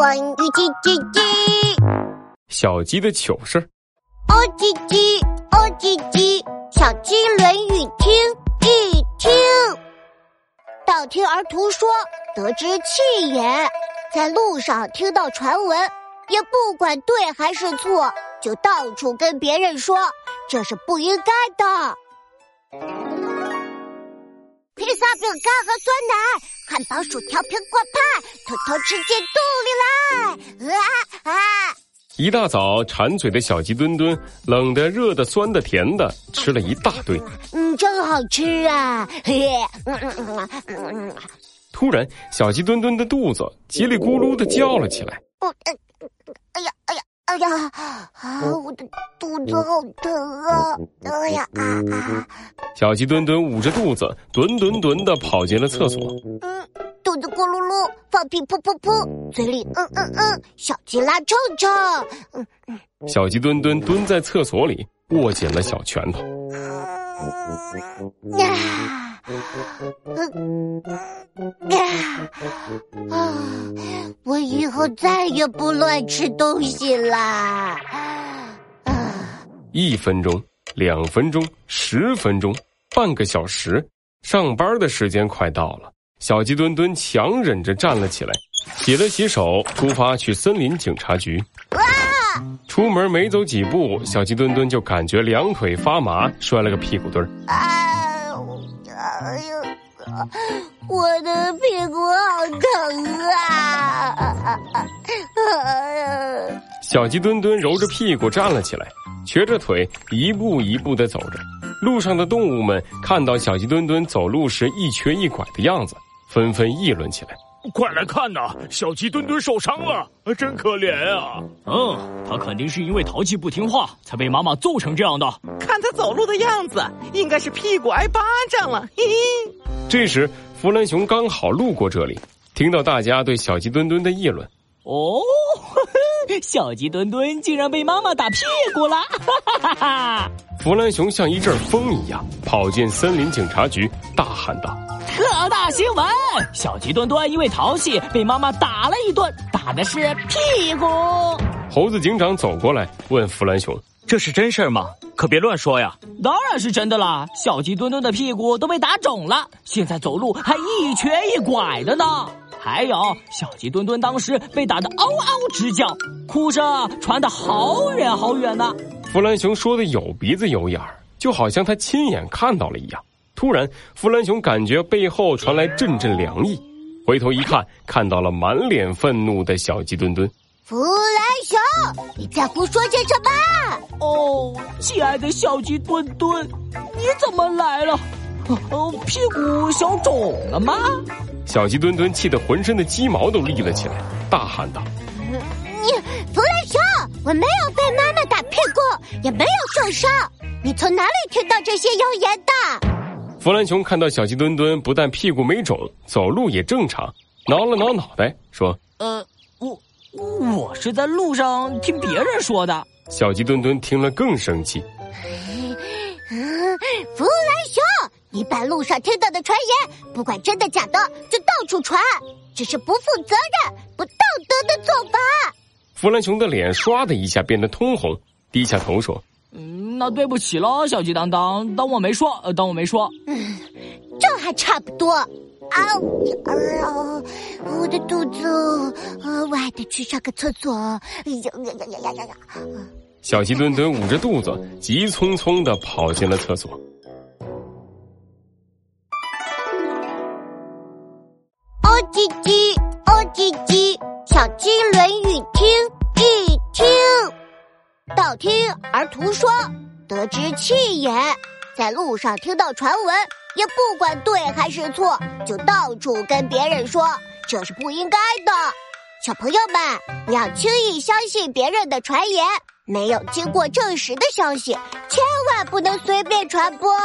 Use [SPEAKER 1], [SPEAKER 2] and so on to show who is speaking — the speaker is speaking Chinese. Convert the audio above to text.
[SPEAKER 1] 关于鸡鸡鸡，
[SPEAKER 2] 小鸡的糗事儿。
[SPEAKER 1] 哦叽叽，哦叽叽，小鸡论语听一听。道听儿图说，得之气也。在路上听到传闻，也不管对还是错，就到处跟别人说，这是不应该的。披萨、饼干和酸奶，汉堡、薯条、苹果派，偷偷吃进肚里来！啊啊！
[SPEAKER 2] 一大早，馋嘴的小鸡墩墩，冷的、热的、酸的、甜的，吃了一大堆。
[SPEAKER 1] 嗯，真好吃啊！嘿，嗯嗯嗯
[SPEAKER 2] 嗯嗯。突然，小鸡墩墩的肚子叽里咕噜的叫了起来。哦，
[SPEAKER 1] 哎呀，哎呀！哎呀，啊！我的肚子好疼啊！哎呀啊啊！
[SPEAKER 2] 小鸡墩墩捂着肚子，墩墩墩的跑进了厕所。
[SPEAKER 1] 嗯，肚子咕噜噜，放屁噗噗噗，嘴里嗯嗯嗯，小鸡拉臭臭。
[SPEAKER 2] 嗯嗯，小鸡墩墩蹲在厕所里，握紧了小拳头。呀！
[SPEAKER 1] 啊！我以后再也不乱吃东西啦！
[SPEAKER 2] 啊！一分钟，两分钟，十分钟，半个小时，上班的时间快到了。小鸡墩墩强忍着站了起来，洗了洗手，出发去森林警察局。哇！出门没走几步，小鸡墩墩就感觉两腿发麻，摔了个屁股墩儿。
[SPEAKER 1] 我的屁股好疼啊！
[SPEAKER 2] 小鸡墩墩揉着屁股站了起来，瘸着腿一步一步的走着。路上的动物们看到小鸡墩墩走路时一瘸一拐的样子，纷纷议论起来。
[SPEAKER 3] 快来看呐，小鸡墩墩受伤了，真可怜啊！
[SPEAKER 4] 嗯，他肯定是因为淘气不听话，才被妈妈揍成这样的。
[SPEAKER 5] 看他走路的样子，应该是屁股挨巴掌了。嘿嘿。
[SPEAKER 2] 这时，弗兰熊刚好路过这里，听到大家对小鸡墩墩的议论。
[SPEAKER 4] 哦，小鸡墩墩竟然被妈妈打屁股了！哈哈哈！
[SPEAKER 2] 弗兰熊像一阵风一样跑进森林警察局，大喊道。
[SPEAKER 4] 特大新闻！小鸡墩墩因为淘气被妈妈打了一顿，打的是屁股。
[SPEAKER 2] 猴子警长走过来问弗兰熊：“
[SPEAKER 6] 这是真事儿吗？可别乱说呀！”
[SPEAKER 4] 当然是真的啦！小鸡墩墩的屁股都被打肿了，现在走路还一瘸一拐的呢。还有，小鸡墩墩当时被打得嗷嗷直叫，哭声传得好远好远呢。
[SPEAKER 2] 弗兰熊说的有鼻子有眼儿，就好像他亲眼看到了一样。突然，弗兰熊感觉背后传来阵阵凉意，回头一看，看到了满脸愤怒的小鸡墩墩。
[SPEAKER 1] 弗兰熊，你在胡说些什么？
[SPEAKER 4] 哦，亲爱的小鸡墩墩，你怎么来了？哦，屁股小肿了吗？
[SPEAKER 2] 小鸡墩墩气得浑身的鸡毛都立了起来，大喊道：“
[SPEAKER 1] 你，弗兰熊，我没有被妈妈打屁股，也没有受伤，你从哪里听到这些谣言的？”
[SPEAKER 2] 弗兰熊看到小鸡墩墩不但屁股没肿，走路也正常，挠了挠脑袋，说：“呃，
[SPEAKER 4] 我我是在路上听别人说的。”
[SPEAKER 2] 小鸡墩墩听了更生气。
[SPEAKER 1] 弗兰熊，你把路上听到的传言，不管真的假的，就到处传，这是不负责任、不道德的做法。
[SPEAKER 2] 弗兰熊的脸唰的一下变得通红，低下头说。
[SPEAKER 4] 嗯，那对不起了，小鸡当当，当我没说，当我没说。
[SPEAKER 1] 嗯，这还差不多。啊，啊，我的肚子，啊，我还得去上个厕所。哎呀呀呀呀呀呀！
[SPEAKER 2] 小鸡墩墩捂着肚子，急匆匆的跑进了厕所。
[SPEAKER 1] 哦叽叽，哦叽叽，小鸡论语听听而图说，得之气也。在路上听到传闻，也不管对还是错，就到处跟别人说，这是不应该的。小朋友们，不要轻易相信别人的传言，没有经过证实的消息，千万不能随便传播。